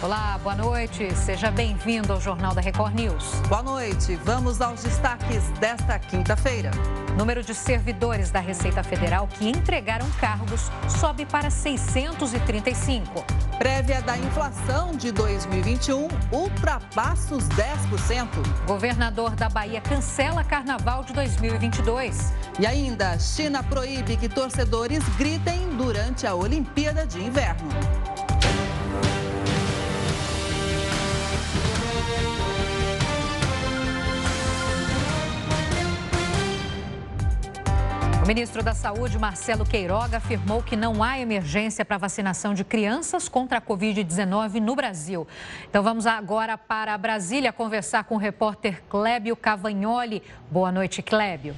Olá, boa noite. Seja bem-vindo ao Jornal da Record News. Boa noite. Vamos aos destaques desta quinta-feira. Número de servidores da Receita Federal que entregaram cargos sobe para 635. Prévia da inflação de 2021 ultrapassa os 10%. Governador da Bahia cancela Carnaval de 2022. E ainda, China proíbe que torcedores gritem durante a Olimpíada de Inverno. Ministro da Saúde, Marcelo Queiroga, afirmou que não há emergência para vacinação de crianças contra a Covid-19 no Brasil. Então vamos agora para Brasília conversar com o repórter Clébio Cavagnoli. Boa noite, Clébio.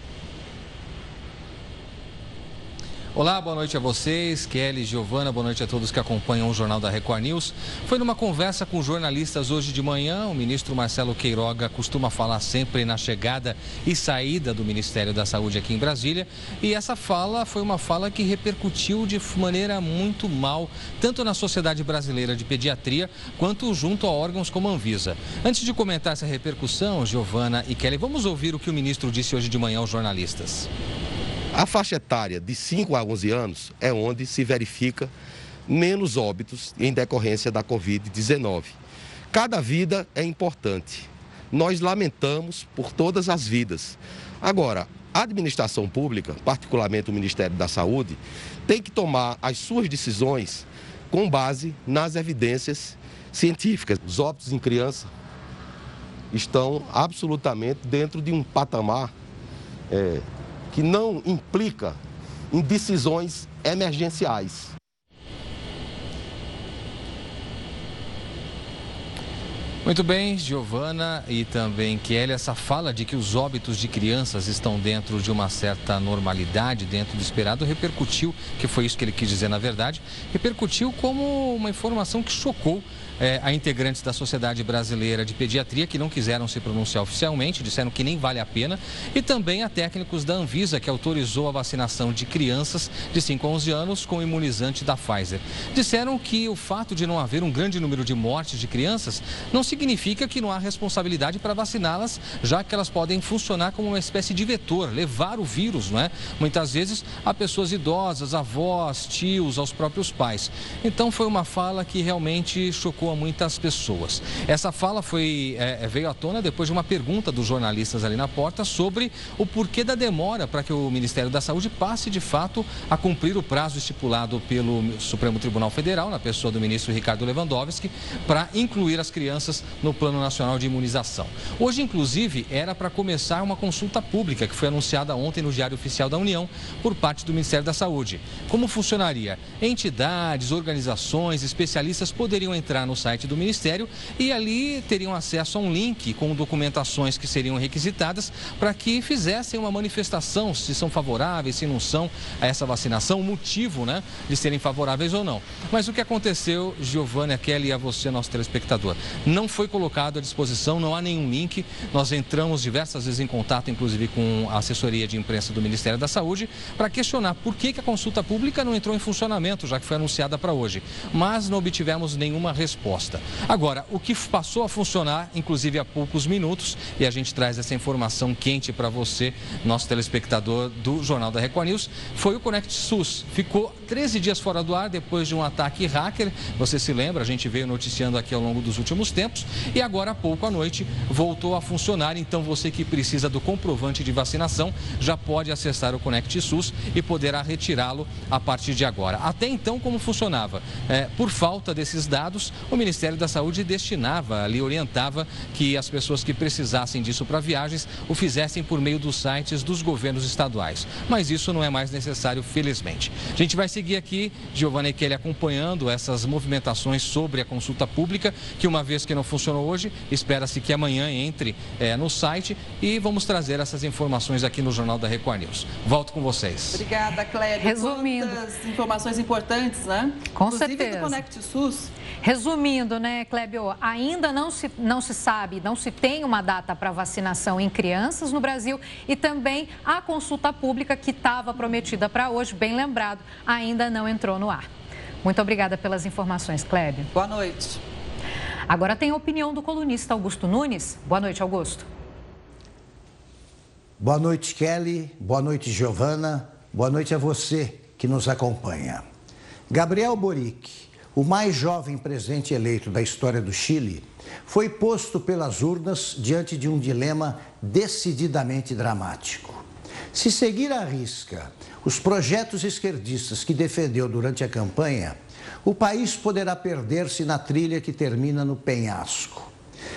Olá, boa noite a vocês, Kelly, Giovana, boa noite a todos que acompanham o Jornal da Record News. Foi numa conversa com jornalistas hoje de manhã, o ministro Marcelo Queiroga costuma falar sempre na chegada e saída do Ministério da Saúde aqui em Brasília, e essa fala foi uma fala que repercutiu de maneira muito mal, tanto na Sociedade Brasileira de Pediatria, quanto junto a órgãos como a Anvisa. Antes de comentar essa repercussão, Giovana e Kelly, vamos ouvir o que o ministro disse hoje de manhã aos jornalistas. A faixa etária de 5 a 11 anos é onde se verifica menos óbitos em decorrência da Covid-19. Cada vida é importante. Nós lamentamos por todas as vidas. Agora, a administração pública, particularmente o Ministério da Saúde, tem que tomar as suas decisões com base nas evidências científicas. Os óbitos em criança estão absolutamente dentro de um patamar é, que não implica em decisões emergenciais. Muito bem, Giovana e também Kelly, essa fala de que os óbitos de crianças estão dentro de uma certa normalidade, dentro do esperado, repercutiu, que foi isso que ele quis dizer na verdade, repercutiu como uma informação que chocou é, a integrantes da Sociedade Brasileira de Pediatria que não quiseram se pronunciar oficialmente, disseram que nem vale a pena, e também a técnicos da Anvisa que autorizou a vacinação de crianças de 5 a 11 anos com imunizante da Pfizer. Disseram que o fato de não haver um grande número de mortes de crianças não significa que não há responsabilidade para vaciná-las, já que elas podem funcionar como uma espécie de vetor, levar o vírus, não é? Muitas vezes a pessoas idosas, avós, tios, aos próprios pais. Então foi uma fala que realmente chocou a muitas pessoas. Essa fala foi, é, é, veio à tona depois de uma pergunta dos jornalistas ali na porta sobre o porquê da demora para que o Ministério da Saúde passe de fato a cumprir o prazo estipulado pelo Supremo Tribunal Federal, na pessoa do ministro Ricardo Lewandowski, para incluir as crianças no Plano Nacional de Imunização. Hoje, inclusive, era para começar uma consulta pública que foi anunciada ontem no Diário Oficial da União por parte do Ministério da Saúde. Como funcionaria? Entidades, organizações, especialistas poderiam entrar no site do Ministério e ali teriam acesso a um link com documentações que seriam requisitadas para que fizessem uma manifestação se são favoráveis, se não são a essa vacinação, o motivo né, de serem favoráveis ou não. Mas o que aconteceu, Giovanna, Kelly e a você, nosso telespectador, não foi colocado à disposição, não há nenhum link. Nós entramos diversas vezes em contato, inclusive com a assessoria de imprensa do Ministério da Saúde, para questionar por que, que a consulta pública não entrou em funcionamento, já que foi anunciada para hoje. Mas não obtivemos nenhuma resposta resposta. Agora, o que passou a funcionar, inclusive há poucos minutos, e a gente traz essa informação quente para você, nosso telespectador do Jornal da Record News, foi o Conect SUS. Ficou 13 dias fora do ar depois de um ataque hacker. Você se lembra, a gente veio noticiando aqui ao longo dos últimos tempos e agora há pouco à noite voltou a funcionar. Então você que precisa do comprovante de vacinação já pode acessar o Conect SUS e poderá retirá-lo a partir de agora. Até então, como funcionava? É, por falta desses dados, o Ministério da Saúde destinava, ali orientava que as pessoas que precisassem disso para viagens o fizessem por meio dos sites dos governos estaduais. Mas isso não é mais necessário, felizmente. A gente vai seguir aqui, Giovanni Kelly, acompanhando essas movimentações sobre a consulta pública, que uma vez que não funcionou hoje, espera-se que amanhã entre é, no site e vamos trazer essas informações aqui no Jornal da Record News. Volto com vocês. Obrigada, Cléber. Resumindo. Quantas informações importantes, né? Com Inclusive certeza. do Conect SUS. Resumindo, né, Clébio, ainda não se, não se sabe, não se tem uma data para vacinação em crianças no Brasil e também a consulta pública que estava prometida para hoje, bem lembrado, ainda não entrou no ar. Muito obrigada pelas informações, Clébio. Boa noite. Agora tem a opinião do colunista Augusto Nunes. Boa noite, Augusto. Boa noite, Kelly. Boa noite, Giovana. Boa noite a você que nos acompanha. Gabriel Boric, o mais jovem presidente eleito da história do Chile, foi posto pelas urnas diante de um dilema decididamente dramático. Se seguir à risca os projetos esquerdistas que defendeu durante a campanha, o país poderá perder-se na trilha que termina no penhasco.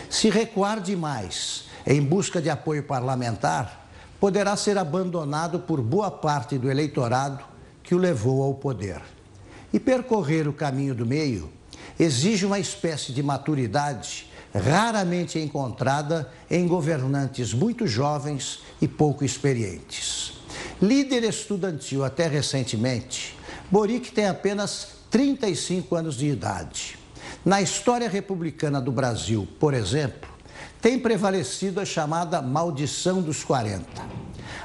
Se recuar demais em busca de apoio parlamentar, poderá ser abandonado por boa parte do eleitorado que o levou ao poder. E percorrer o caminho do meio exige uma espécie de maturidade raramente encontrada em governantes muito jovens e pouco experientes. Líder estudantil até recentemente, Boric tem apenas 35 anos de idade. Na história republicana do Brasil, por exemplo, tem prevalecido a chamada maldição dos 40.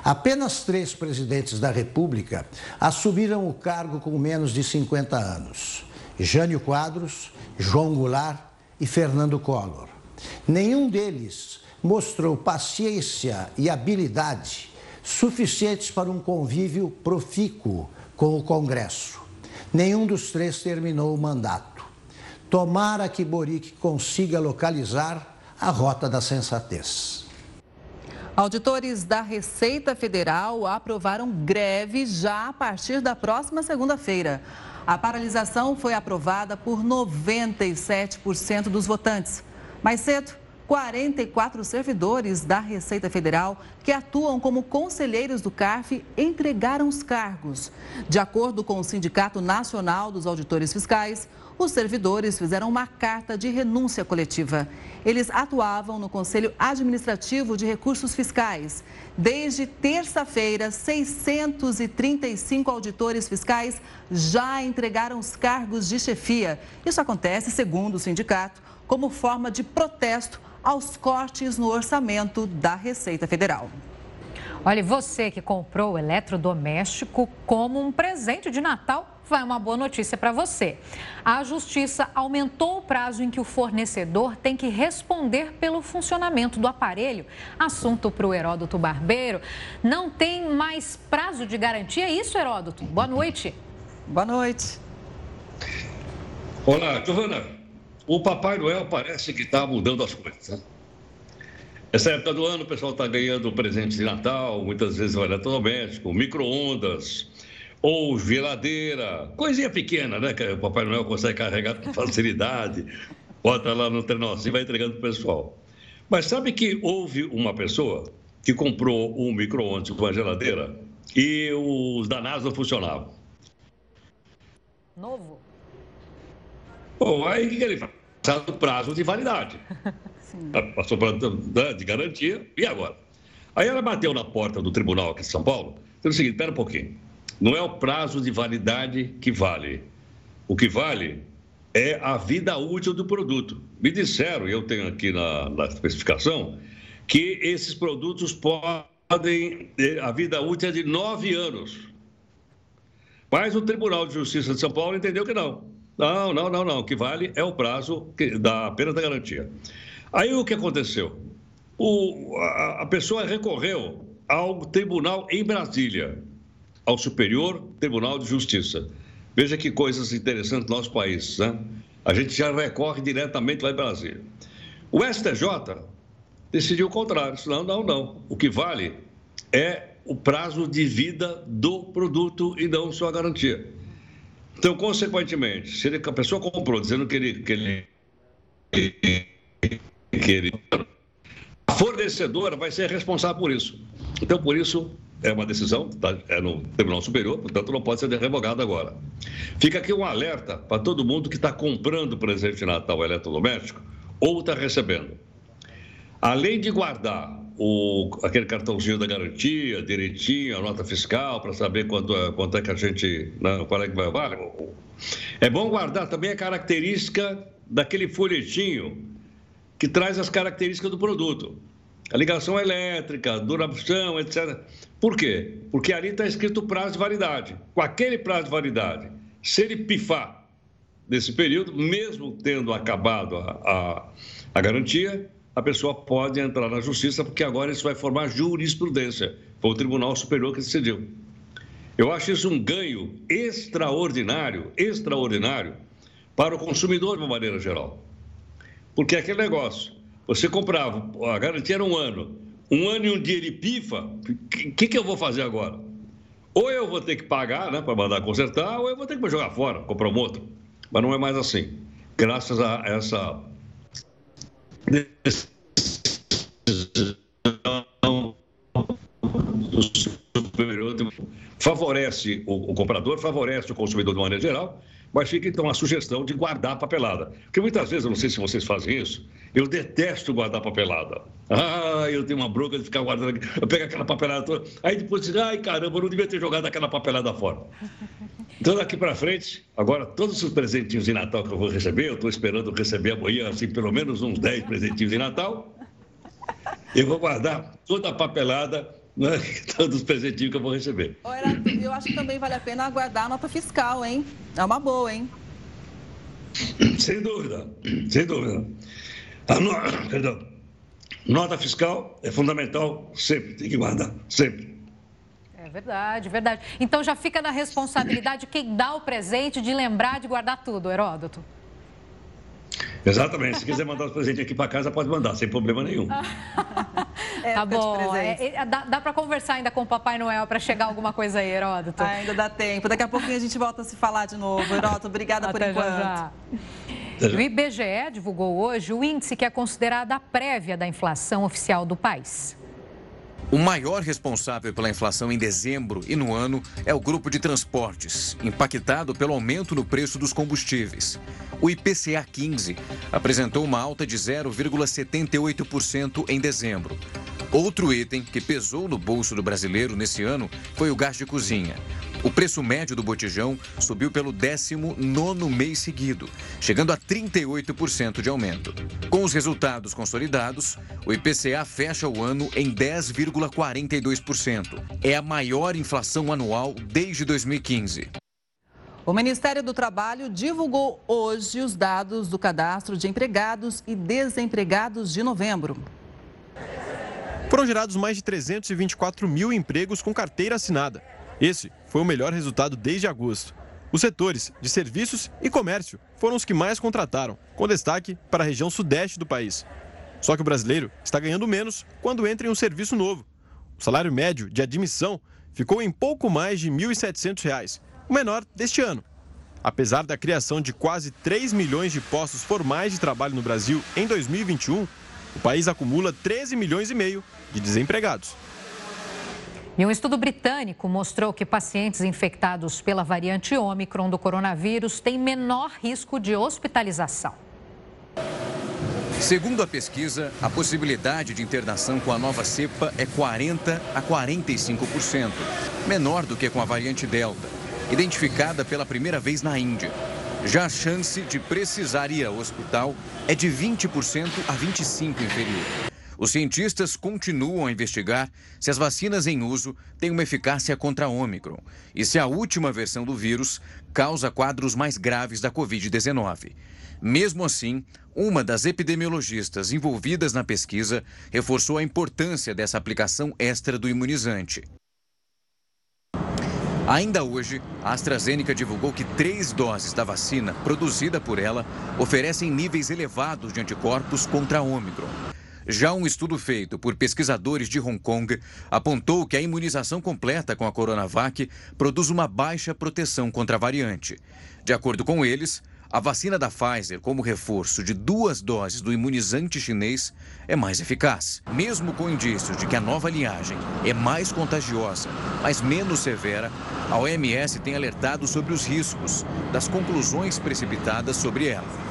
Apenas três presidentes da República assumiram o cargo com menos de 50 anos: Jânio Quadros, João Goulart e Fernando Collor. Nenhum deles mostrou paciência e habilidade suficientes para um convívio profícuo com o Congresso. Nenhum dos três terminou o mandato. Tomara que Boric consiga localizar a rota da sensatez. Auditores da Receita Federal aprovaram greve já a partir da próxima segunda-feira. A paralisação foi aprovada por 97% dos votantes. Mais cedo, 44 servidores da Receita Federal que atuam como conselheiros do CARF entregaram os cargos. De acordo com o Sindicato Nacional dos Auditores Fiscais, os servidores fizeram uma carta de renúncia coletiva. Eles atuavam no Conselho Administrativo de Recursos Fiscais. Desde terça-feira, 635 auditores fiscais já entregaram os cargos de chefia. Isso acontece, segundo o sindicato, como forma de protesto aos cortes no orçamento da Receita Federal. Olha, você que comprou o eletrodoméstico como um presente de Natal vai uma boa notícia para você. A Justiça aumentou o prazo em que o fornecedor tem que responder pelo funcionamento do aparelho. Assunto para o Heródoto Barbeiro. Não tem mais prazo de garantia, é isso, Heródoto? Boa noite. Boa noite. Olá, Giovana. O Papai Noel parece que está mudando as coisas. Né? Essa época do ano, o pessoal está ganhando presentes de Natal, muitas vezes o eletrodoméstico, micro-ondas, ou geladeira, coisinha pequena, né? Que o Papai Noel consegue carregar com facilidade, bota lá no trenócio e vai entregando para o pessoal. Mas sabe que houve uma pessoa que comprou um micro-ondas com uma geladeira e os danados não funcionavam. Novo? Bom, aí o que, ele faz? Passado o prazo de validade. Passou para né, de garantia, e agora? Aí ela bateu na porta do tribunal aqui de São Paulo, dizendo o seguinte: espera um pouquinho. Não é o prazo de validade que vale. O que vale é a vida útil do produto. Me disseram, eu tenho aqui na, na especificação, que esses produtos podem. A vida útil é de nove anos. Mas o Tribunal de Justiça de São Paulo entendeu que não. Não, não, não, não. O que vale é o prazo da apenas da garantia. Aí o que aconteceu? O, a, a pessoa recorreu ao tribunal em Brasília ao Superior Tribunal de Justiça. Veja que coisas interessantes no nosso país, né? A gente já recorre diretamente lá em Brasília. O STJ decidiu o contrário. Não, não, não. O que vale é o prazo de vida do produto e não sua garantia. Então, consequentemente, se ele, a pessoa comprou dizendo que ele, que ele, que ele a fornecedora vai ser responsável por isso. Então, por isso, é uma decisão, tá, é no Tribunal Superior, portanto não pode ser revogada agora. Fica aqui um alerta para todo mundo que está comprando presente de Natal eletrodoméstico ou está recebendo. Além de guardar o, aquele cartãozinho da garantia, direitinho, a nota fiscal, para saber quanto é, quanto é que a gente. Né, qual é que vai valer. É bom guardar também a característica daquele folhetinho que traz as características do produto a ligação elétrica, duração, etc. Por quê? Porque ali está escrito prazo de validade. Com aquele prazo de validade, se ele pifar, nesse período, mesmo tendo acabado a, a, a garantia, a pessoa pode entrar na justiça, porque agora isso vai formar jurisprudência. Foi o Tribunal Superior que decidiu. Eu acho isso um ganho extraordinário, extraordinário, para o consumidor de uma maneira geral. Porque é aquele negócio, você comprava, a garantia era um ano, um ano e um dia ele pifa, o que, que eu vou fazer agora? Ou eu vou ter que pagar né, para mandar consertar, ou eu vou ter que jogar fora, comprar um outro. Mas não é mais assim. Graças a essa favorece o, o, comprador, favorece o consumidor de maneira geral, mas fica então a sugestão de guardar a papelada. Porque muitas vezes, eu não sei se vocês fazem isso, eu detesto guardar papelada. Ah, eu tenho uma bronca de ficar guardando, eu pego aquela papelada toda, aí depois digo, ai caramba, eu não devia ter jogado aquela papelada fora. Então, daqui para frente, agora, todos os presentinhos de Natal que eu vou receber, eu estou esperando receber amanhã, assim, pelo menos uns 10 presentinhos de Natal. Eu vou guardar toda a papelada né, todos os presentinhos que eu vou receber. eu acho que também vale a pena aguardar a nota fiscal, hein? É uma boa, hein? Sem dúvida, sem dúvida. A no... Perdão. Nota fiscal é fundamental, sempre, tem que guardar, sempre. É verdade, verdade. Então já fica na responsabilidade quem dá o presente de lembrar de guardar tudo, Heródoto. Exatamente. Se quiser mandar os presentes aqui para casa, pode mandar, sem problema nenhum. é, tá bom. É, é, dá dá para conversar ainda com o Papai Noel para chegar alguma coisa aí, Heródoto? ainda dá tempo. Daqui a pouquinho a gente volta a se falar de novo. Heródoto, obrigada Até por enquanto. Já, já. O IBGE divulgou hoje o índice que é considerado a prévia da inflação oficial do país. O maior responsável pela inflação em dezembro e no ano é o grupo de transportes, impactado pelo aumento no preço dos combustíveis. O IPCA 15 apresentou uma alta de 0,78% em dezembro. Outro item que pesou no bolso do brasileiro nesse ano foi o gás de cozinha. O preço médio do botijão subiu pelo 19 mês seguido, chegando a 38% de aumento. Com os resultados consolidados, o IPCA fecha o ano em 10,42%. É a maior inflação anual desde 2015. O Ministério do Trabalho divulgou hoje os dados do cadastro de empregados e desempregados de novembro. Foram gerados mais de 324 mil empregos com carteira assinada. Esse foi o melhor resultado desde agosto. Os setores de serviços e comércio foram os que mais contrataram, com destaque para a região sudeste do país. Só que o brasileiro está ganhando menos quando entra em um serviço novo. O salário médio de admissão ficou em pouco mais de R$ 1.700, o menor deste ano. Apesar da criação de quase 3 milhões de postos formais de trabalho no Brasil em 2021, o país acumula 13 milhões e meio de desempregados. E um estudo britânico mostrou que pacientes infectados pela variante Ômicron do coronavírus têm menor risco de hospitalização. Segundo a pesquisa, a possibilidade de internação com a nova cepa é 40 a 45%, menor do que com a variante Delta, identificada pela primeira vez na Índia. Já a chance de precisar ir ao hospital é de 20% a 25% inferior. Os cientistas continuam a investigar se as vacinas em uso têm uma eficácia contra a Ômicron e se a última versão do vírus causa quadros mais graves da Covid-19. Mesmo assim, uma das epidemiologistas envolvidas na pesquisa reforçou a importância dessa aplicação extra do imunizante. Ainda hoje, a AstraZeneca divulgou que três doses da vacina produzida por ela oferecem níveis elevados de anticorpos contra a Ômicron. Já um estudo feito por pesquisadores de Hong Kong apontou que a imunização completa com a Coronavac produz uma baixa proteção contra a variante. De acordo com eles, a vacina da Pfizer, como reforço de duas doses do imunizante chinês, é mais eficaz. Mesmo com indícios de que a nova linhagem é mais contagiosa, mas menos severa, a OMS tem alertado sobre os riscos das conclusões precipitadas sobre ela.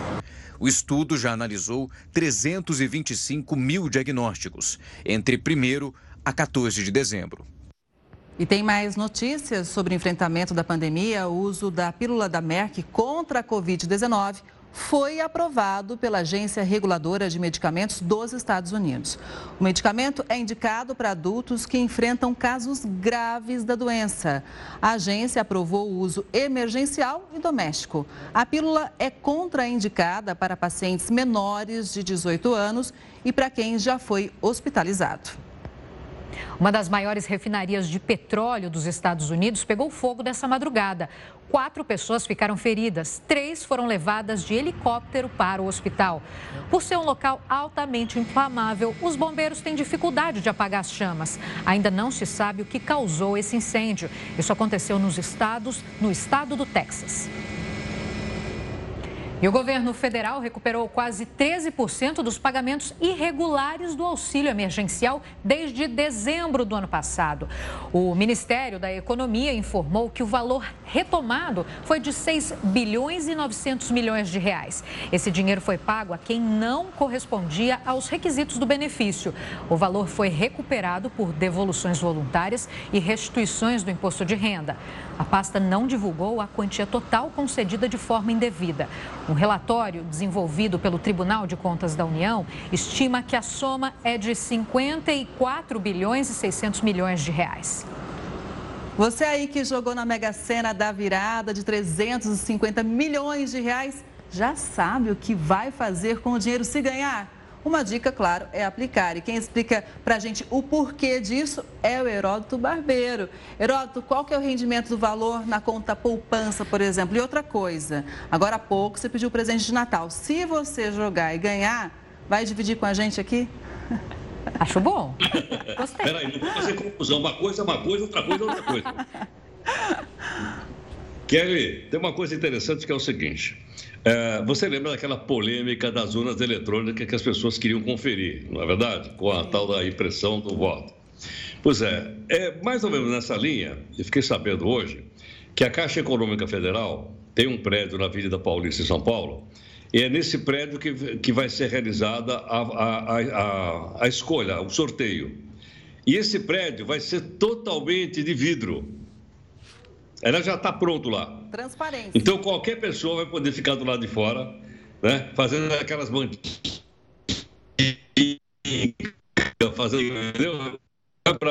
O estudo já analisou 325 mil diagnósticos entre 1 a 14 de dezembro. E tem mais notícias sobre o enfrentamento da pandemia. O uso da pílula da Merck contra a Covid-19 foi aprovado pela Agência Reguladora de Medicamentos dos Estados Unidos. O medicamento é indicado para adultos que enfrentam casos graves da doença. A agência aprovou o uso emergencial e doméstico. A pílula é contraindicada para pacientes menores de 18 anos e para quem já foi hospitalizado. Uma das maiores refinarias de petróleo dos Estados Unidos pegou fogo dessa madrugada. Quatro pessoas ficaram feridas, três foram levadas de helicóptero para o hospital. Por ser um local altamente inflamável, os bombeiros têm dificuldade de apagar as chamas. Ainda não se sabe o que causou esse incêndio. Isso aconteceu nos estados, no estado do Texas. E o governo federal recuperou quase 13% dos pagamentos irregulares do auxílio emergencial desde dezembro do ano passado. O Ministério da Economia informou que o valor retomado foi de 6 bilhões e 900 milhões de reais. Esse dinheiro foi pago a quem não correspondia aos requisitos do benefício. O valor foi recuperado por devoluções voluntárias e restituições do imposto de renda. A pasta não divulgou a quantia total concedida de forma indevida. Um relatório desenvolvido pelo Tribunal de Contas da União estima que a soma é de 54 bilhões e 600 milhões de reais. Você aí que jogou na Mega Sena da virada de 350 milhões de reais, já sabe o que vai fazer com o dinheiro se ganhar? Uma dica, claro, é aplicar. E quem explica para a gente o porquê disso é o Heródoto Barbeiro. Heródoto, qual que é o rendimento do valor na conta poupança, por exemplo? E outra coisa, agora há pouco você pediu presente de Natal. Se você jogar e ganhar, vai dividir com a gente aqui? Acho bom. Gostei. Peraí, não vou fazer confusão. Uma coisa é uma coisa, outra coisa é outra coisa. Kelly, tem uma coisa interessante que é o seguinte. É, você lembra daquela polêmica das urnas eletrônicas que as pessoas queriam conferir, não é verdade? Com a tal da impressão do voto. Pois é, é mais ou menos nessa linha, eu fiquei sabendo hoje, que a Caixa Econômica Federal tem um prédio na Avenida Paulista, em São Paulo, e é nesse prédio que, que vai ser realizada a, a, a, a escolha, o sorteio. E esse prédio vai ser totalmente de vidro. Ela já está pronto lá. Transparência. Então qualquer pessoa vai poder ficar do lado de fora, né? Fazendo aquelas bandinhas, fazendo,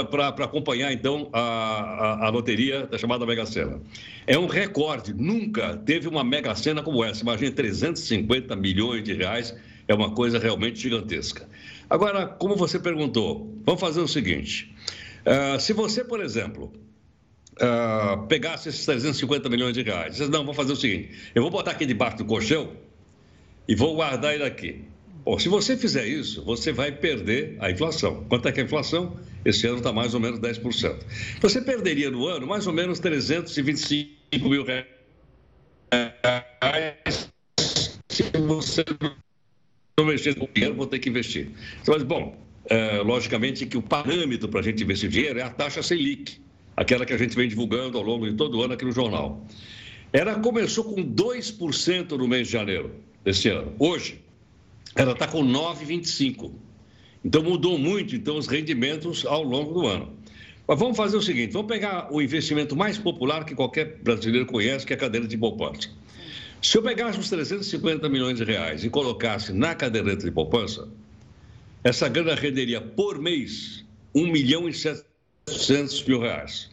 para acompanhar então a, a, a, loteria da chamada Mega Sena. É um recorde, nunca teve uma Mega Sena como essa. Imagina 350 milhões de reais, é uma coisa realmente gigantesca. Agora, como você perguntou, vamos fazer o seguinte: uh, se você, por exemplo, uh, pegasse esses 350 milhões de reais. Disse, não, vou fazer o seguinte: eu vou botar aqui debaixo do colchão e vou guardar ele aqui. Bom, se você fizer isso, você vai perder a inflação. Quanto é que é a inflação? Esse ano está mais ou menos 10%. Você perderia no ano mais ou menos 325 mil reais se você não mexer com dinheiro, vou ter que investir. Mas, bom, é, logicamente que o parâmetro para a gente investir dinheiro é a taxa Selic aquela que a gente vem divulgando ao longo de todo o ano aqui no jornal. Ela começou com 2% no mês de janeiro desse ano. Hoje, ela está com 9,25%. Então, mudou muito então, os rendimentos ao longo do ano. Mas vamos fazer o seguinte: vamos pegar o investimento mais popular que qualquer brasileiro conhece, que é a cadeira de poupança. Se eu pegasse os 350 milhões de reais e colocasse na caderneta de poupança, essa grana renderia por mês 1 milhão e 700 700 mil reais.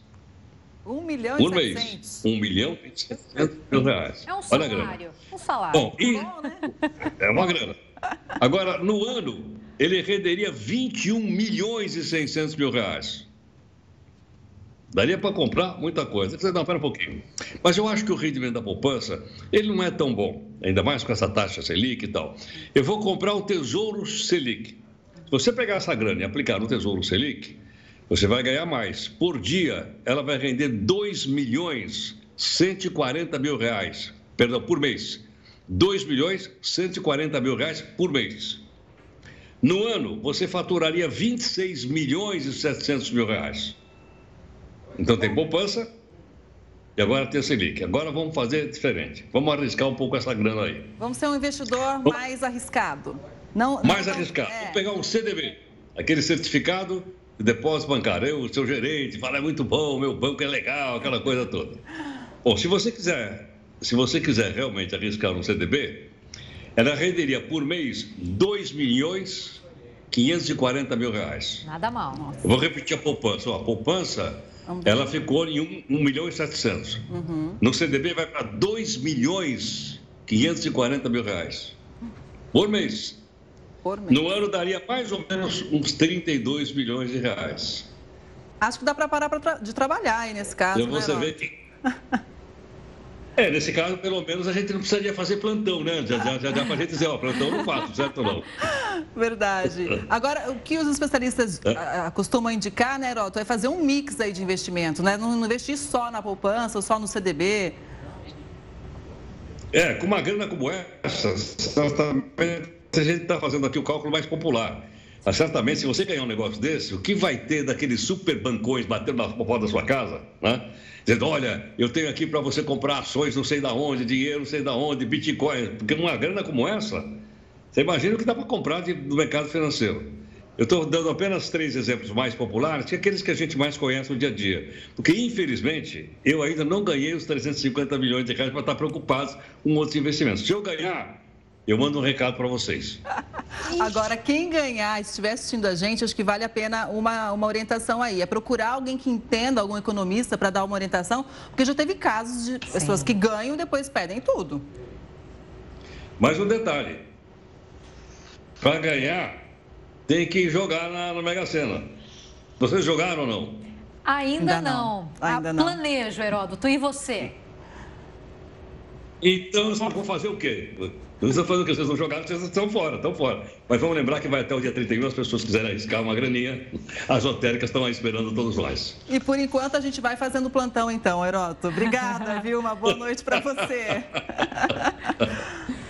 1 milhão Por e 700. mês. 1 milhão e 700 mil reais. É um salário. Um salário. Bom, e... Bom, né? É uma grana. Agora, no ano, ele renderia 21 milhões e 600 mil reais. Daria para comprar muita coisa. Você, não, espera um pouquinho. Mas eu acho que o rendimento da poupança, ele não é tão bom, ainda mais com essa taxa Selic e tal. Eu vou comprar o Tesouro Selic. Se você pegar essa grana e aplicar no Tesouro Selic, você vai ganhar mais. Por dia, ela vai render 2 milhões 140 mil reais. Perdão, por mês. 2 milhões 140 mil reais por mês. No ano, você faturaria 26 milhões e 700 mil reais. Então tem poupança e agora tem a Selic. Agora vamos fazer diferente. Vamos arriscar um pouco essa grana aí. Vamos ser um investidor mais arriscado. Não, mais não, arriscado. É... Vamos pegar um CDB, aquele certificado depósito bancário, eu, seu gerente, fala, é muito bom, meu banco é legal, aquela coisa toda. Bom, se você quiser, se você quiser realmente arriscar um CDB, ela renderia por mês 2 milhões 540 mil reais. Nada mal. Eu vou repetir a poupança. a poupança, ela ficou em 1, 1 milhão e 700. Uhum. No CDB vai para 2 milhões 540 mil reais. Por mês. Por mês. No ano daria mais ou menos uns 32 milhões de reais. Acho que dá para parar pra, de trabalhar aí nesse caso. Você né, vê que. É, nesse caso, pelo menos, a gente não precisaria fazer plantão, né? Já, já, já dá para a gente dizer, ó, plantão não faço, certo ou não? Verdade. Agora, o que os especialistas é. costumam indicar, né, Heroto, é fazer um mix aí de investimento, né? Não investir só na poupança ou só no CDB. É, com uma grana como essa, a gente está fazendo aqui o cálculo mais popular. Mas certamente, se você ganhar um negócio desse, o que vai ter daqueles super bancões batendo na porta da sua casa, né? Dizendo, olha, eu tenho aqui para você comprar ações não sei da onde, dinheiro não sei da onde, Bitcoin. Porque uma grana como essa, você imagina o que dá para comprar de, do mercado financeiro. Eu estou dando apenas três exemplos mais populares, que é aqueles que a gente mais conhece no dia a dia. Porque, infelizmente, eu ainda não ganhei os 350 milhões de reais para estar preocupado com outros investimentos. Se eu ganhar, eu mando um recado para vocês. Agora, quem ganhar, estiver assistindo a gente, acho que vale a pena uma, uma orientação aí. É procurar alguém que entenda, algum economista, para dar uma orientação, porque já teve casos de pessoas que ganham e depois pedem tudo. Mais um detalhe: para ganhar, tem que jogar na, na Mega Sena. Vocês jogaram ou não? Ainda, Ainda não. não. Ainda não. Planejo, Heródoto. E você? Então, vocês vão fazer o quê? Vocês estão fazendo o quê? Vocês não jogaram, vocês estão fora, estão fora. Mas vamos lembrar que vai até o dia 31, as pessoas quiserem arriscar uma graninha, as lotéricas estão aí esperando todos nós. E por enquanto a gente vai fazendo plantão então, Heroto. Obrigada, viu? Uma boa noite para você.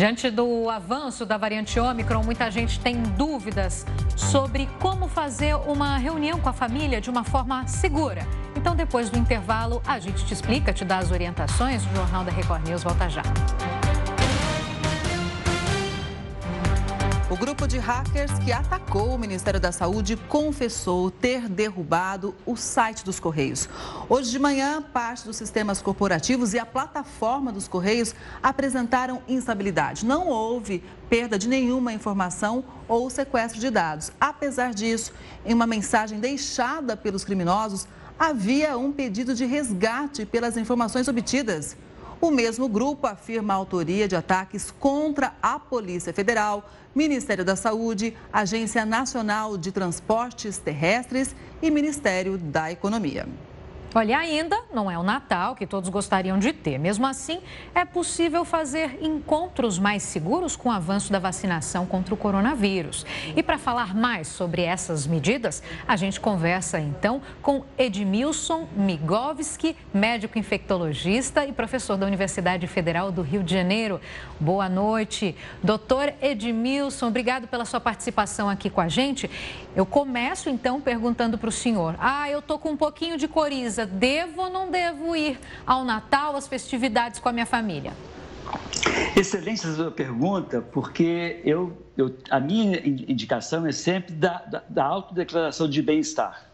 Diante do avanço da variante Ômicron, muita gente tem dúvidas sobre como fazer uma reunião com a família de uma forma segura. Então, depois do intervalo, a gente te explica, te dá as orientações. O Jornal da Record News volta já. O grupo de hackers que atacou o Ministério da Saúde confessou ter derrubado o site dos Correios. Hoje de manhã, parte dos sistemas corporativos e a plataforma dos Correios apresentaram instabilidade. Não houve perda de nenhuma informação ou sequestro de dados. Apesar disso, em uma mensagem deixada pelos criminosos, havia um pedido de resgate pelas informações obtidas. O mesmo grupo afirma a autoria de ataques contra a Polícia Federal, Ministério da Saúde, Agência Nacional de Transportes Terrestres e Ministério da Economia. Olha, ainda não é o Natal que todos gostariam de ter. Mesmo assim, é possível fazer encontros mais seguros com o avanço da vacinação contra o coronavírus. E para falar mais sobre essas medidas, a gente conversa então com Edmilson Migovski, médico infectologista e professor da Universidade Federal do Rio de Janeiro. Boa noite, doutor Edmilson. Obrigado pela sua participação aqui com a gente. Eu começo então perguntando para o senhor: ah, eu estou com um pouquinho de coriza devo ou não devo ir ao Natal, às festividades com a minha família? Excelente a sua pergunta, porque eu, eu, a minha indicação é sempre da, da, da autodeclaração de bem-estar.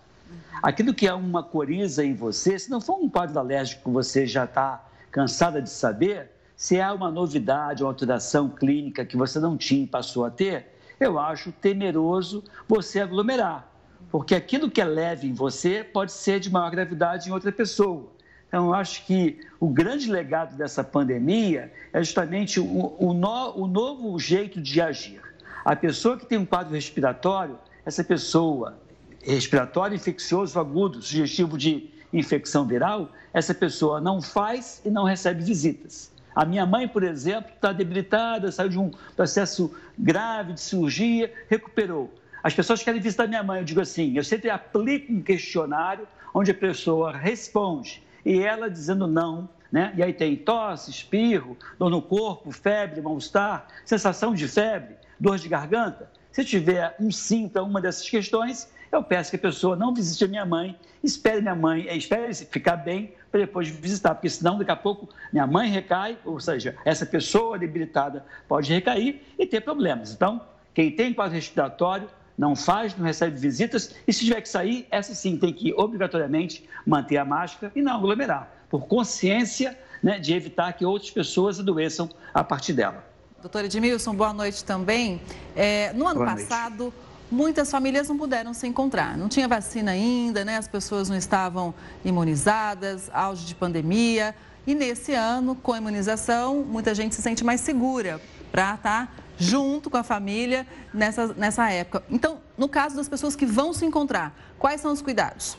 Aquilo que é uma coriza em você, se não for um quadro alérgico que você já está cansada de saber, se é uma novidade, uma alteração clínica que você não tinha e passou a ter, eu acho temeroso você aglomerar porque aquilo que é leve em você pode ser de maior gravidade em outra pessoa. Então, eu acho que o grande legado dessa pandemia é justamente o, o, no, o novo jeito de agir. A pessoa que tem um quadro respiratório, essa pessoa, respiratório infeccioso agudo, sugestivo de infecção viral, essa pessoa não faz e não recebe visitas. A minha mãe, por exemplo, está debilitada, saiu de um processo grave de cirurgia, recuperou as pessoas querem visitar minha mãe, eu digo assim, eu sempre aplico um questionário onde a pessoa responde e ela dizendo não, né? E aí tem tosse, espirro, dor no corpo, febre, mal-estar, sensação de febre, dor de garganta. Se tiver um sim para uma dessas questões, eu peço que a pessoa não visite a minha mãe, espere minha mãe, eh, espere ficar bem para depois visitar, porque senão daqui a pouco minha mãe recai, ou seja, essa pessoa debilitada pode recair e ter problemas. Então, quem tem quadro respiratório, não faz, não recebe visitas, e se tiver que sair, essa sim tem que obrigatoriamente manter a máscara e não aglomerar, por consciência né, de evitar que outras pessoas adoeçam a partir dela. Doutor Edmilson, boa noite também. É, no ano boa passado, noite. muitas famílias não puderam se encontrar. Não tinha vacina ainda, né? as pessoas não estavam imunizadas, auge de pandemia. E nesse ano, com a imunização, muita gente se sente mais segura para estar tá junto com a família nessa, nessa época. Então, no caso das pessoas que vão se encontrar, quais são os cuidados?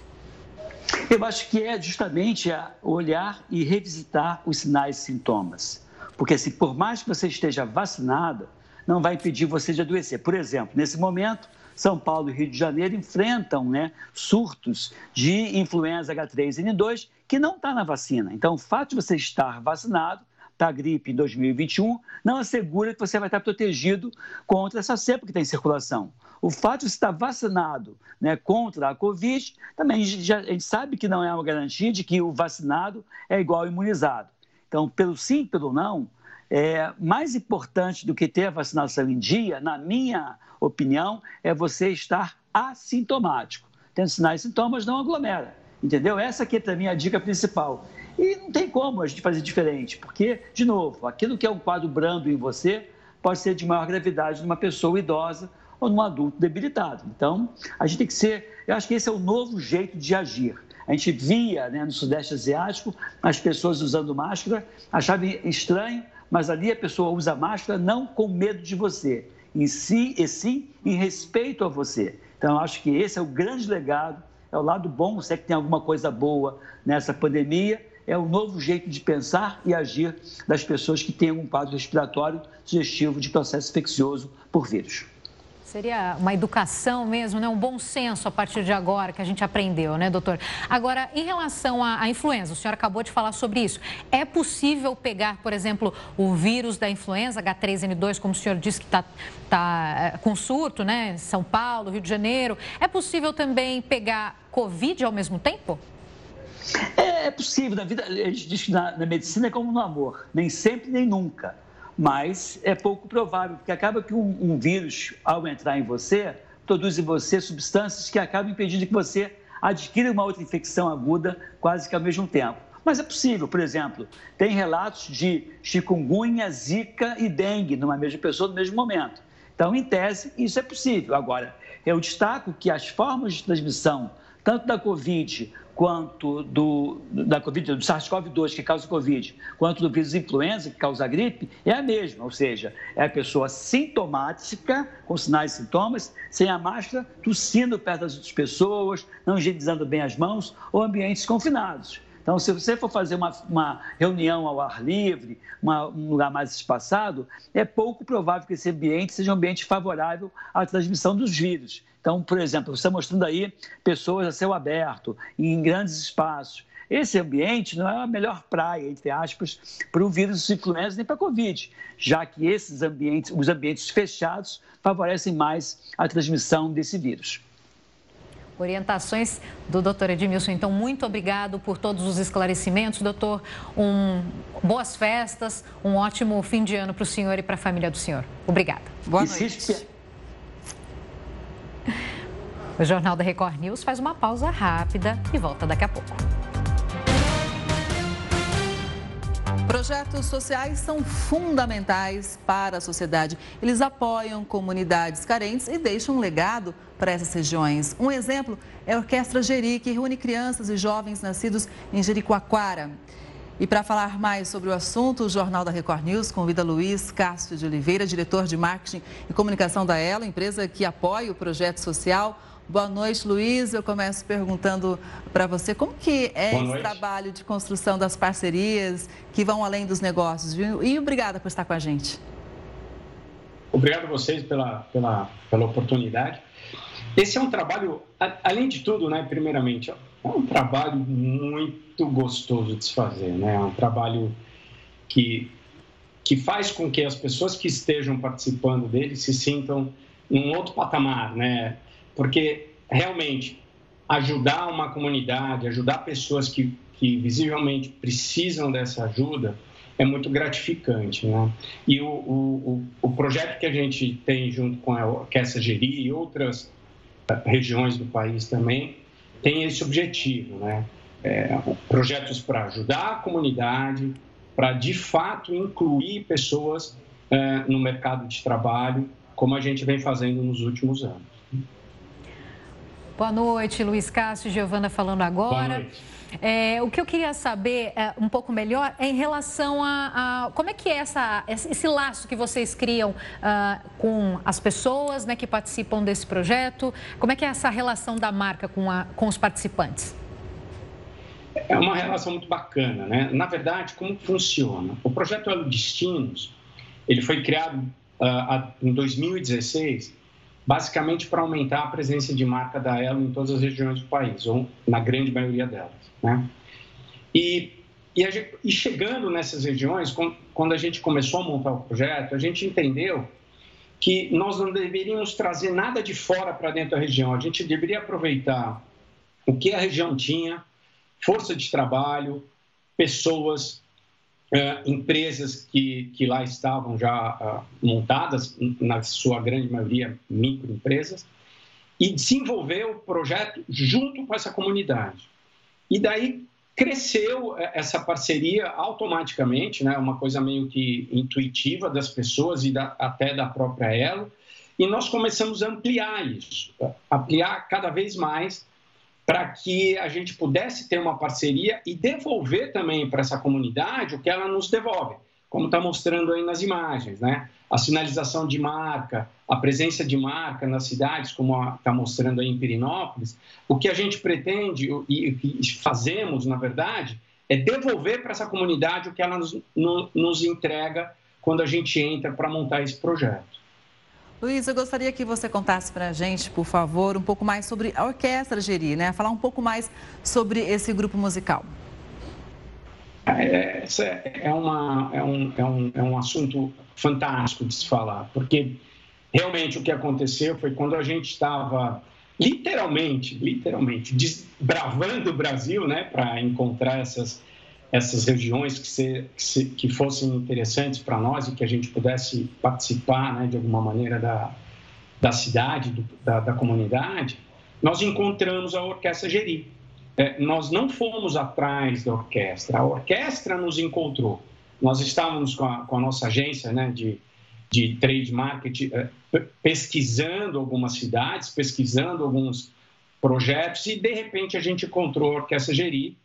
Eu acho que é justamente olhar e revisitar os sinais e sintomas. Porque, assim, por mais que você esteja vacinado, não vai impedir você de adoecer. Por exemplo, nesse momento, São Paulo e Rio de Janeiro enfrentam né, surtos de influenza H3N2 que não está na vacina. Então, o fato de você estar vacinado da gripe em 2021 não assegura que você vai estar protegido contra essa cepa que está em circulação. O fato de estar vacinado né, contra a Covid, também já, a gente sabe que não é uma garantia de que o vacinado é igual ao imunizado. Então, pelo sim, pelo não, é, mais importante do que ter a vacinação em dia, na minha opinião, é você estar assintomático. Tendo sinais e sintomas, não aglomera. Entendeu? Essa aqui é para mim a dica principal. E não tem como a gente fazer diferente, porque, de novo, aquilo que é um quadro brando em você pode ser de maior gravidade numa pessoa idosa ou num adulto debilitado. Então, a gente tem que ser. Eu acho que esse é o novo jeito de agir. A gente via né, no Sudeste Asiático as pessoas usando máscara, achava estranho, mas ali a pessoa usa máscara não com medo de você, em si e sim em respeito a você. Então, eu acho que esse é o grande legado, é o lado bom, se é que tem alguma coisa boa nessa pandemia, é o novo jeito de pensar e agir das pessoas que têm um quadro respiratório sugestivo de processo infeccioso por vírus. Seria uma educação mesmo, né? um bom senso a partir de agora que a gente aprendeu, né, doutor? Agora, em relação à, à, influenza, o senhor acabou de falar sobre isso. É possível pegar, por exemplo, o vírus da influenza H3N2, como o senhor disse que está tá, é, com surto, né? São Paulo, Rio de Janeiro. É possível também pegar Covid ao mesmo tempo? É, é possível. Na vida, a gente diz que na, na medicina é como no amor, nem sempre nem nunca. Mas é pouco provável, porque acaba que um, um vírus, ao entrar em você, produz em você substâncias que acabam impedindo que você adquira uma outra infecção aguda quase que ao mesmo tempo. Mas é possível, por exemplo, tem relatos de chikungunya, zika e dengue numa mesma pessoa no mesmo momento. Então, em tese, isso é possível. Agora, eu destaco que as formas de transmissão, tanto da Covid quanto do, da Covid, do SARS-CoV-2 que causa Covid, quanto do vírus influenza que causa a gripe, é a mesma, ou seja, é a pessoa sintomática, com sinais e sintomas, sem a máscara, tossindo perto das outras pessoas, não higienizando bem as mãos ou ambientes confinados. Então, se você for fazer uma, uma reunião ao ar livre, uma, um lugar mais espaçado, é pouco provável que esse ambiente seja um ambiente favorável à transmissão dos vírus. Então, por exemplo, você está mostrando aí pessoas a céu aberto, em grandes espaços. Esse ambiente não é a melhor praia, entre aspas, para o vírus influenza nem para a Covid, já que esses ambientes, os ambientes fechados, favorecem mais a transmissão desse vírus. Orientações do doutor Edmilson. Então, muito obrigado por todos os esclarecimentos, doutor. Um, boas festas, um ótimo fim de ano para o senhor e para a família do senhor. Obrigada. Boa noite. O Jornal da Record News faz uma pausa rápida e volta daqui a pouco. Projetos sociais são fundamentais para a sociedade. Eles apoiam comunidades carentes e deixam um legado para essas regiões. Um exemplo é a Orquestra Jeri, que reúne crianças e jovens nascidos em Jericoacoara. E para falar mais sobre o assunto, o Jornal da Record News convida Luiz Castro de Oliveira, diretor de marketing e comunicação da Elo, empresa que apoia o projeto social. Boa noite, Luiz. Eu começo perguntando para você como que é esse trabalho de construção das parcerias que vão além dos negócios. Viu? E obrigada por estar com a gente. Obrigado a vocês pela, pela, pela oportunidade. Esse é um trabalho, além de tudo, né, primeiramente, é um trabalho muito gostoso de se fazer. Né? É um trabalho que, que faz com que as pessoas que estejam participando dele se sintam em um outro patamar, né? Porque realmente ajudar uma comunidade, ajudar pessoas que, que visivelmente precisam dessa ajuda é muito gratificante. Né? E o, o, o projeto que a gente tem junto com a Orquestra Geri e outras eh, regiões do país também tem esse objetivo, né? É, projetos para ajudar a comunidade, para de fato incluir pessoas é, no mercado de trabalho, como a gente vem fazendo nos últimos anos. Boa noite, Luiz Cássio, Giovana falando agora. Boa noite. É, o que eu queria saber é, um pouco melhor é em relação a, a, como é que é essa, esse laço que vocês criam uh, com as pessoas né, que participam desse projeto, como é que é essa relação da marca com, a, com os participantes? É uma relação muito bacana, né? Na verdade, como funciona? O projeto Elo Destinos, ele foi criado uh, em 2016 basicamente para aumentar a presença de marca da Elo em todas as regiões do país, ou na grande maioria delas. Né? E, e, gente, e chegando nessas regiões, quando a gente começou a montar o projeto, a gente entendeu que nós não deveríamos trazer nada de fora para dentro da região, a gente deveria aproveitar o que a região tinha, força de trabalho, pessoas, Uh, empresas que, que lá estavam já uh, montadas, na sua grande maioria microempresas, e desenvolver o projeto junto com essa comunidade. E daí cresceu eh, essa parceria automaticamente, né, uma coisa meio que intuitiva das pessoas e da, até da própria Elo, e nós começamos a ampliar isso, ampliar cada vez mais para que a gente pudesse ter uma parceria e devolver também para essa comunidade o que ela nos devolve, como está mostrando aí nas imagens, né? A sinalização de marca, a presença de marca nas cidades, como está mostrando aí em Pirinópolis, o que a gente pretende e, e fazemos, na verdade, é devolver para essa comunidade o que ela nos, no, nos entrega quando a gente entra para montar esse projeto. Luiz, eu gostaria que você contasse para a gente, por favor, um pouco mais sobre a Orquestra Geri, né? Falar um pouco mais sobre esse grupo musical. É, esse é, uma, é, um, é, um, é um assunto fantástico de se falar, porque realmente o que aconteceu foi quando a gente estava literalmente, literalmente, desbravando o Brasil, né, para encontrar essas essas regiões que, se, que, se, que fossem interessantes para nós e que a gente pudesse participar né, de alguma maneira da, da cidade, do, da, da, comunidade, nós encontramos a Orquestra Geri. É, nós não fomos atrás da orquestra, a orquestra nos encontrou. Nós estávamos com a, com a nossa agência né, de, de trade marketing é, pesquisando algumas cidades, pesquisando alguns projetos e, de repente, a gente encontrou a Orquestra Geri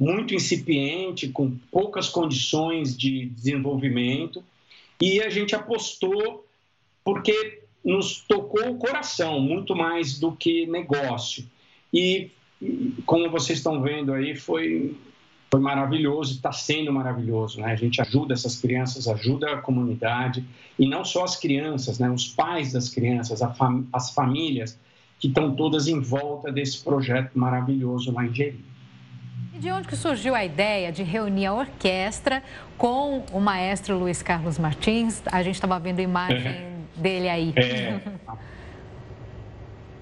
muito incipiente, com poucas condições de desenvolvimento, e a gente apostou porque nos tocou o coração, muito mais do que negócio. E, como vocês estão vendo aí, foi, foi maravilhoso, está sendo maravilhoso. Né? A gente ajuda essas crianças, ajuda a comunidade, e não só as crianças, né? os pais das crianças, fam as famílias, que estão todas em volta desse projeto maravilhoso lá em Jeri de onde que surgiu a ideia de reunir a orquestra com o maestro Luiz Carlos Martins? A gente estava vendo a imagem é. dele aí. É,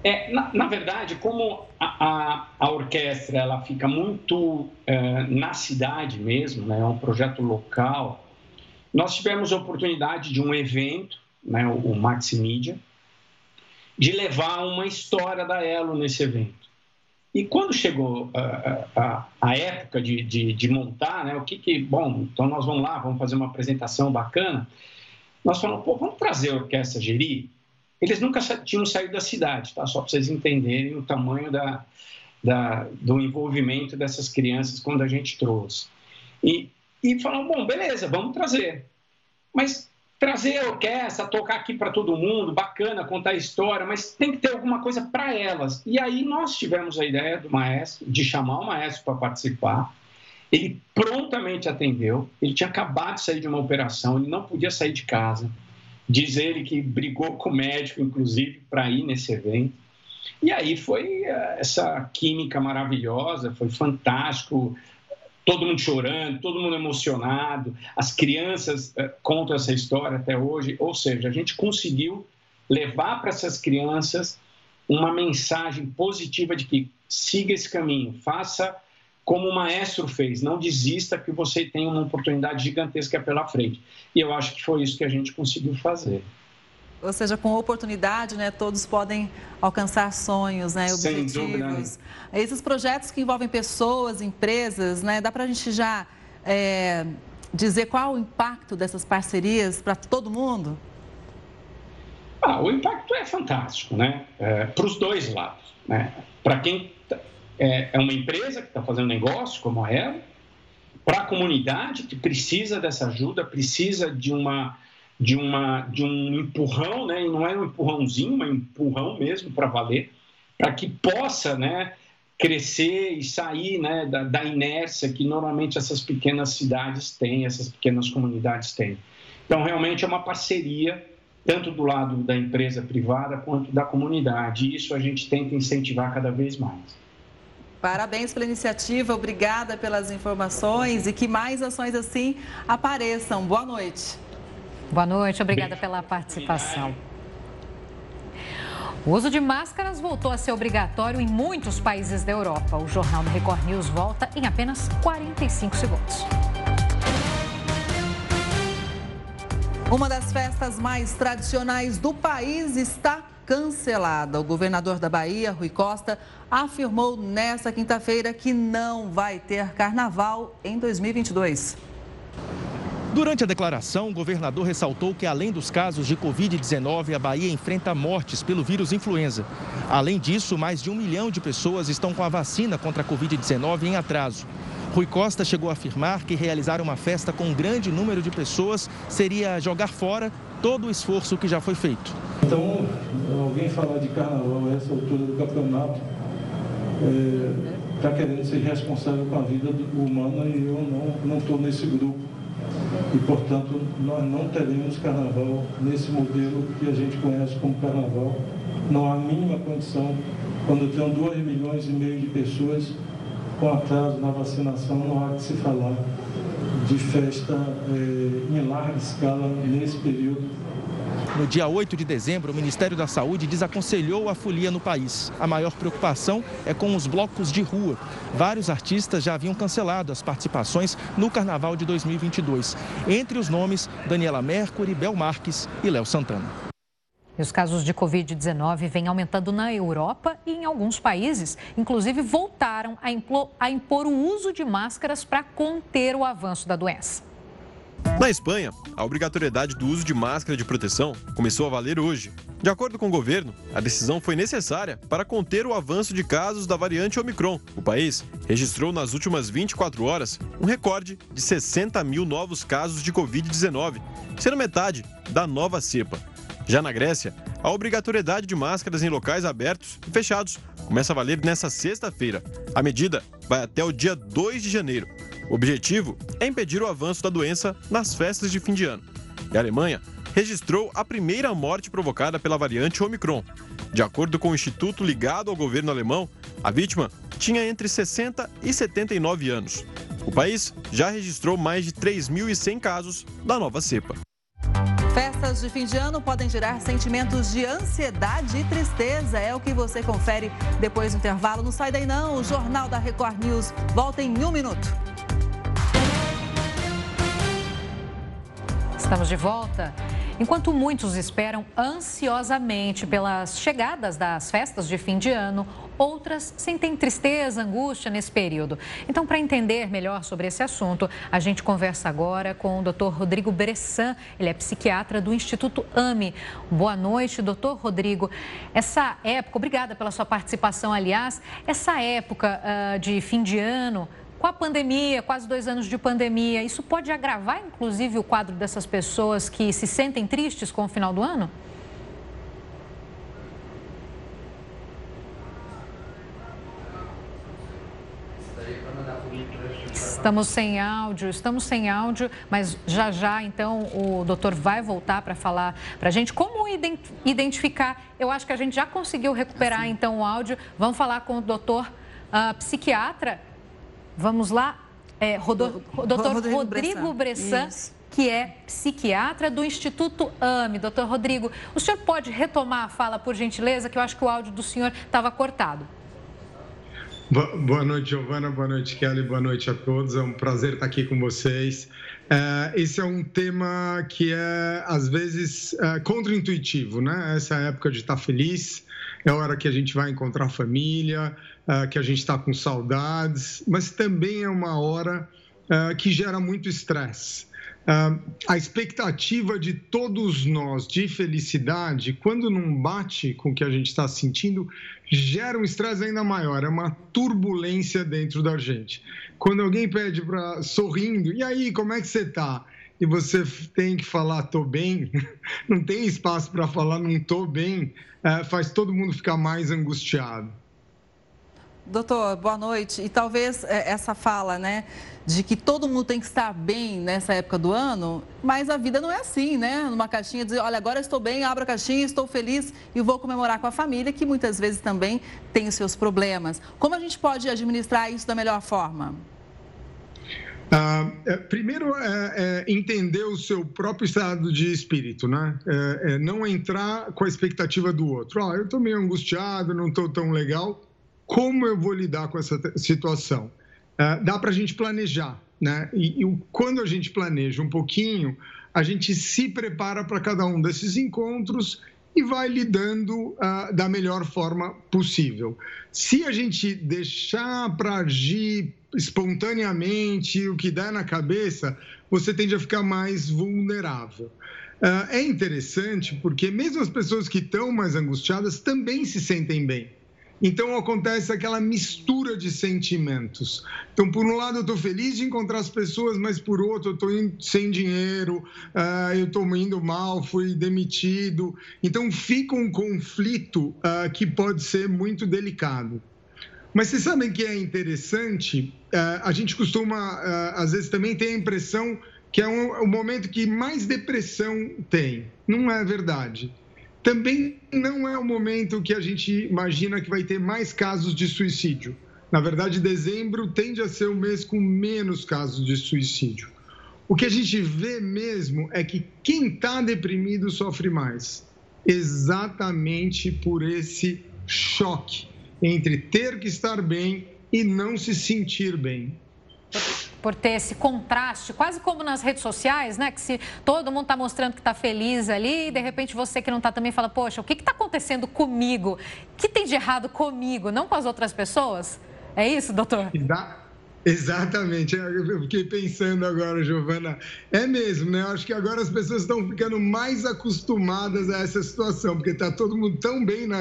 é na, na, verdade, como a, a, a, orquestra ela fica muito é, na cidade mesmo, né, é um projeto local, nós tivemos a oportunidade de um evento, né, o, o Maximídia, de levar uma história da Elo nesse evento. E quando chegou a, a, a época de, de, de, montar, né, o que que, bom, então nós vamos lá, vamos fazer uma apresentação bacana, nós falamos, pô, vamos trazer a Orquestra Geri. Eles nunca tinham saído da cidade, tá? Só para vocês entenderem o tamanho da, da, do envolvimento dessas crianças quando a gente trouxe. E, e falamos, bom, beleza, vamos trazer. Mas trazer a orquestra, tocar aqui para todo mundo, bacana, contar a história, mas tem que ter alguma coisa para elas. E aí nós tivemos a ideia do maestro, de chamar o maestro para participar. Ele prontamente atendeu, ele tinha acabado de sair de uma operação, ele não podia sair de casa. Diz ele que brigou com o médico, inclusive, para ir nesse evento. E aí foi eh, essa química maravilhosa, foi fantástico todo mundo chorando, todo mundo emocionado, as crianças uh, contam essa história até hoje, ou seja, a gente conseguiu levar para essas crianças uma mensagem positiva de que siga esse caminho, faça como o maestro fez, não desista que você tem uma oportunidade gigantesca pela frente. E eu acho que foi isso que a gente conseguiu fazer. Ou seja, com oportunidade, né, todos podem alcançar sonhos, né, objetivos. Sem dúvida. Esses projetos que envolvem pessoas, empresas, né, dá para a gente já é, dizer qual o impacto dessas parcerias para todo mundo? Ah, o impacto é fantástico, né? É, para os dois lados. Né? Para quem é, é uma empresa que está fazendo negócio, como a ela, para a comunidade que precisa dessa ajuda, precisa de uma de uma de um empurrão, né? E não é um empurrãozinho, mas um empurrão mesmo para valer, para que possa, né? crescer e sair né, da, da, inércia que normalmente essas pequenas cidades têm, essas pequenas comunidades têm. Então, realmente é uma parceria, tanto do lado da empresa privada quanto da comunidade. E isso a gente tenta incentivar cada vez mais. Parabéns pela iniciativa, obrigada pelas informações e que mais ações assim apareçam. Boa noite. Boa noite, obrigada pela participação. O uso de máscaras voltou a ser obrigatório em muitos países da Europa. O Jornal do Record News volta em apenas 45 segundos. Uma das festas mais tradicionais do país está cancelada. O governador da Bahia, Rui Costa, afirmou nesta quinta-feira que não vai ter carnaval em 2022. Durante a declaração, o governador ressaltou que, além dos casos de Covid-19, a Bahia enfrenta mortes pelo vírus influenza. Além disso, mais de um milhão de pessoas estão com a vacina contra a Covid-19 em atraso. Rui Costa chegou a afirmar que realizar uma festa com um grande número de pessoas seria jogar fora todo o esforço que já foi feito. Então, alguém falar de carnaval a essa altura do campeonato está é, querendo ser responsável com a vida humana e eu não estou nesse grupo e, portanto, nós não teremos carnaval nesse modelo que a gente conhece como carnaval. Não há mínima condição, quando tem 2 milhões e meio de pessoas com atraso na vacinação, não há que se falar de festa eh, em larga escala nesse período no dia 8 de dezembro, o Ministério da Saúde desaconselhou a folia no país. A maior preocupação é com os blocos de rua. Vários artistas já haviam cancelado as participações no Carnaval de 2022. Entre os nomes, Daniela Mercury, Bel Marques e Léo Santana. E os casos de Covid-19 vêm aumentando na Europa e em alguns países, inclusive voltaram a impor, a impor o uso de máscaras para conter o avanço da doença. Na Espanha, a obrigatoriedade do uso de máscara de proteção começou a valer hoje. De acordo com o governo, a decisão foi necessária para conter o avanço de casos da variante Omicron. O país registrou nas últimas 24 horas um recorde de 60 mil novos casos de Covid-19, sendo metade da nova cepa. Já na Grécia, a obrigatoriedade de máscaras em locais abertos e fechados começa a valer nesta sexta-feira. A medida vai até o dia 2 de janeiro. O objetivo é impedir o avanço da doença nas festas de fim de ano. E a Alemanha registrou a primeira morte provocada pela variante Omicron. De acordo com o instituto ligado ao governo alemão, a vítima tinha entre 60 e 79 anos. O país já registrou mais de 3.100 casos da nova cepa. Festas de fim de ano podem gerar sentimentos de ansiedade e tristeza. É o que você confere depois do intervalo. Não sai daí não. O Jornal da Record News volta em um minuto. Estamos de volta. Enquanto muitos esperam ansiosamente pelas chegadas das festas de fim de ano, outras sentem tristeza, angústia nesse período. Então, para entender melhor sobre esse assunto, a gente conversa agora com o Dr. Rodrigo Bressan. Ele é psiquiatra do Instituto AME. Boa noite, doutor Rodrigo. Essa época, obrigada pela sua participação, aliás, essa época uh, de fim de ano com a pandemia, quase dois anos de pandemia, isso pode agravar, inclusive, o quadro dessas pessoas que se sentem tristes com o final do ano? Estamos sem áudio, estamos sem áudio, mas já já então o doutor vai voltar para falar para a gente como identificar. Eu acho que a gente já conseguiu recuperar então o áudio. Vamos falar com o doutor uh, psiquiatra Vamos lá, é, Rodo, doutor Rodrigo, Rodrigo Bressan, Bressan que é psiquiatra do Instituto AME. Doutor Rodrigo, o senhor pode retomar a fala, por gentileza, que eu acho que o áudio do senhor estava cortado. Boa noite, Giovana. Boa noite, Kelly. Boa noite a todos. É um prazer estar aqui com vocês. É, esse é um tema que é, às vezes, é, contraintuitivo, né? Essa é época de estar feliz, é a hora que a gente vai encontrar a família, que a gente está com saudades, mas também é uma hora uh, que gera muito estresse. Uh, a expectativa de todos nós de felicidade, quando não bate com o que a gente está sentindo, gera um estresse ainda maior, é uma turbulência dentro da gente. Quando alguém pede para sorrindo, e aí, como é que você está? E você tem que falar, tô bem, não tem espaço para falar, não tô bem, faz todo mundo ficar mais angustiado. Doutor, boa noite. E talvez é, essa fala, né, de que todo mundo tem que estar bem nessa época do ano, mas a vida não é assim, né? Numa caixinha dizer, olha, agora estou bem, abro a caixinha, estou feliz e vou comemorar com a família, que muitas vezes também tem os seus problemas. Como a gente pode administrar isso da melhor forma? Ah, é, primeiro, é, é, entender o seu próprio estado de espírito, né? É, é não entrar com a expectativa do outro. Ah, eu estou meio angustiado, não estou tão legal como eu vou lidar com essa situação? Uh, dá para a gente planejar, né? E, e, quando a gente planeja um pouquinho, a gente se prepara para cada um desses encontros e vai lidando uh, da melhor forma possível. Se a gente deixar para agir espontaneamente o que der na cabeça, você tende a ficar mais vulnerável. Uh, é interessante porque mesmo as pessoas que estão mais angustiadas também se sentem bem. Então acontece aquela mistura de sentimentos. Então, por um lado, eu estou feliz de encontrar as pessoas, mas por outro, eu estou sem dinheiro, uh, eu estou indo mal, fui demitido. Então, fica um conflito uh, que pode ser muito delicado. Mas vocês sabem que é interessante? Uh, a gente costuma, às vezes, também ter a impressão que é um, o momento que mais depressão tem. Não é verdade. Também não é o momento que a gente imagina que vai ter mais casos de suicídio. Na verdade, dezembro tende a ser o mês com menos casos de suicídio. O que a gente vê mesmo é que quem está deprimido sofre mais, exatamente por esse choque entre ter que estar bem e não se sentir bem por ter esse contraste, quase como nas redes sociais, né? Que se todo mundo está mostrando que está feliz ali, e de repente você que não está também fala, poxa, o que está acontecendo comigo? O que tem de errado comigo, não com as outras pessoas? É isso, doutor? Exatamente, eu fiquei pensando agora, Giovana. É mesmo, né? Acho que agora as pessoas estão ficando mais acostumadas a essa situação, porque está todo mundo tão bem na,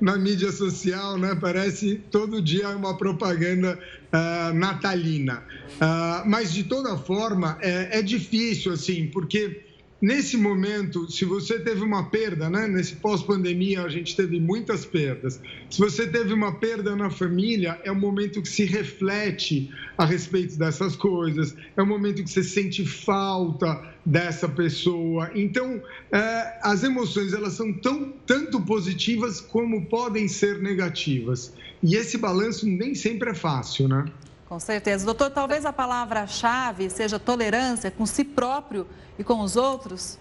na mídia social, né? Parece todo dia uma propaganda uh, natalina. Uh, mas, de toda forma, é, é difícil, assim, porque nesse momento, se você teve uma perda, né? Nesse pós-pandemia, a gente teve muitas perdas. Se você teve uma perda na família, é um momento que se reflete a respeito dessas coisas, é um momento que você sente falta dessa pessoa. Então, é, as emoções, elas são tão, tanto positivas como podem ser negativas. E esse balanço nem sempre é fácil, né? Com certeza. Doutor, talvez a palavra-chave seja tolerância com si próprio e com os outros?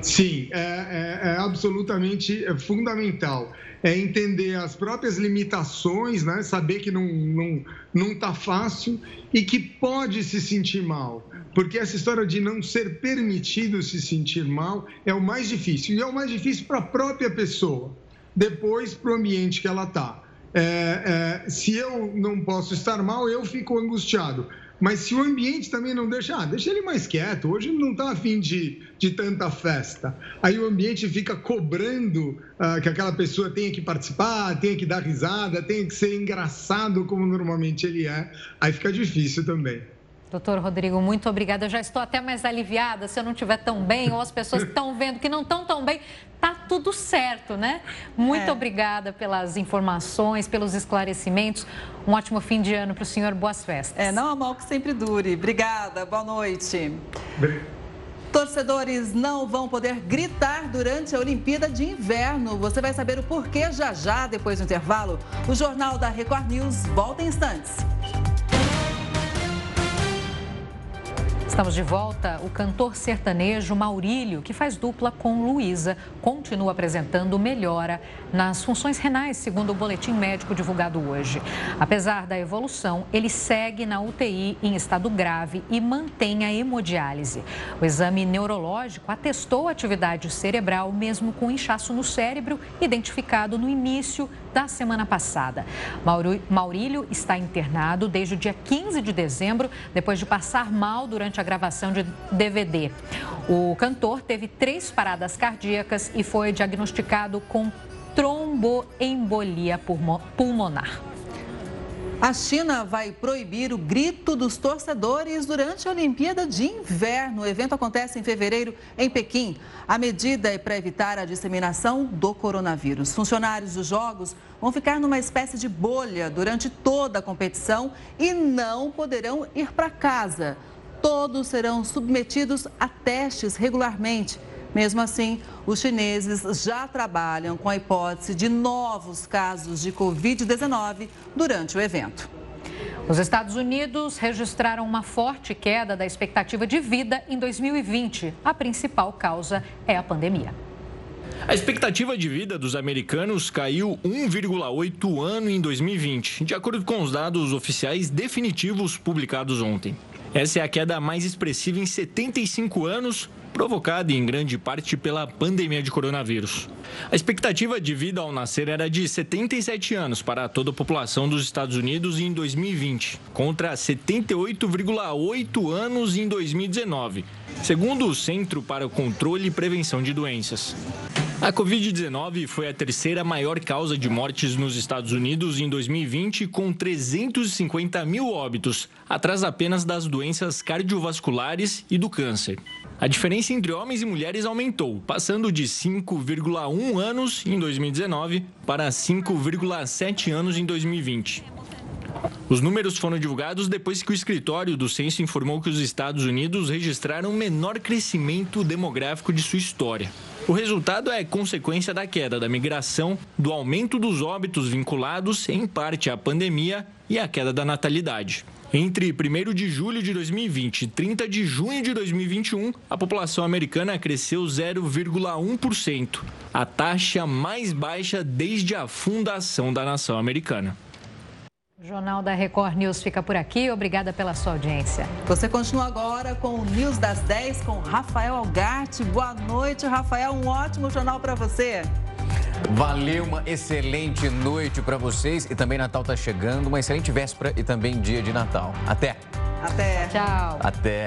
Sim, é, é, é absolutamente fundamental. É entender as próprias limitações, né? saber que não está não, não tá fácil e que pode se sentir mal. Porque essa história de não ser permitido se sentir mal é o mais difícil. E é o mais difícil para a própria pessoa, depois para o ambiente que ela está. É, é, se eu não posso estar mal, eu fico angustiado. Mas se o ambiente também não deixa, ah, deixa ele mais quieto, hoje não está afim de, de tanta festa. Aí o ambiente fica cobrando uh, que aquela pessoa tenha que participar, tenha que dar risada, tenha que ser engraçado como normalmente ele é. Aí fica difícil também. Doutor Rodrigo, muito obrigada. Eu já estou até mais aliviada. Se eu não estiver tão bem, ou as pessoas estão vendo que não estão tão bem, tá tudo certo, né? Muito é. obrigada pelas informações, pelos esclarecimentos. Um ótimo fim de ano para o senhor. Boas festas. É, não há mal que sempre dure. Obrigada. Boa noite. Torcedores não vão poder gritar durante a Olimpíada de Inverno. Você vai saber o porquê já já, depois do intervalo. O Jornal da Record News volta em instantes. Estamos de volta. O cantor sertanejo Maurílio, que faz dupla com Luísa, continua apresentando melhora nas funções renais, segundo o boletim médico divulgado hoje. Apesar da evolução, ele segue na UTI em estado grave e mantém a hemodiálise. O exame neurológico atestou atividade cerebral, mesmo com inchaço no cérebro, identificado no início da semana passada. Maurílio está internado desde o dia 15 de dezembro, depois de passar mal durante a gravação de DVD. O cantor teve três paradas cardíacas e foi diagnosticado com tromboembolia pulmonar. A China vai proibir o grito dos torcedores durante a Olimpíada de Inverno. O evento acontece em fevereiro em Pequim. A medida é para evitar a disseminação do coronavírus. Funcionários dos Jogos vão ficar numa espécie de bolha durante toda a competição e não poderão ir para casa. Todos serão submetidos a testes regularmente. Mesmo assim, os chineses já trabalham com a hipótese de novos casos de Covid-19 durante o evento. Os Estados Unidos registraram uma forte queda da expectativa de vida em 2020. A principal causa é a pandemia. A expectativa de vida dos americanos caiu 1,8 ano em 2020, de acordo com os dados oficiais definitivos publicados ontem. Essa é a queda mais expressiva em 75 anos, provocada em grande parte pela pandemia de coronavírus. A expectativa de vida ao nascer era de 77 anos para toda a população dos Estados Unidos em 2020, contra 78,8 anos em 2019, segundo o Centro para o Controle e Prevenção de Doenças. A Covid-19 foi a terceira maior causa de mortes nos Estados Unidos em 2020, com 350 mil óbitos, atrás apenas das doenças cardiovasculares e do câncer. A diferença entre homens e mulheres aumentou, passando de 5,1 anos em 2019 para 5,7 anos em 2020. Os números foram divulgados depois que o escritório do censo informou que os Estados Unidos registraram o menor crescimento demográfico de sua história. O resultado é consequência da queda da migração, do aumento dos óbitos vinculados, em parte, à pandemia e à queda da natalidade. Entre 1 de julho de 2020 e 30 de junho de 2021, a população americana cresceu 0,1%, a taxa mais baixa desde a fundação da nação americana. O Jornal da Record News fica por aqui. Obrigada pela sua audiência. Você continua agora com o News das 10 com Rafael Algarte. Boa noite, Rafael. Um ótimo jornal para você. Valeu, uma excelente noite para vocês. E também Natal está chegando, uma excelente véspera e também dia de Natal. Até. Até. Tchau. Até.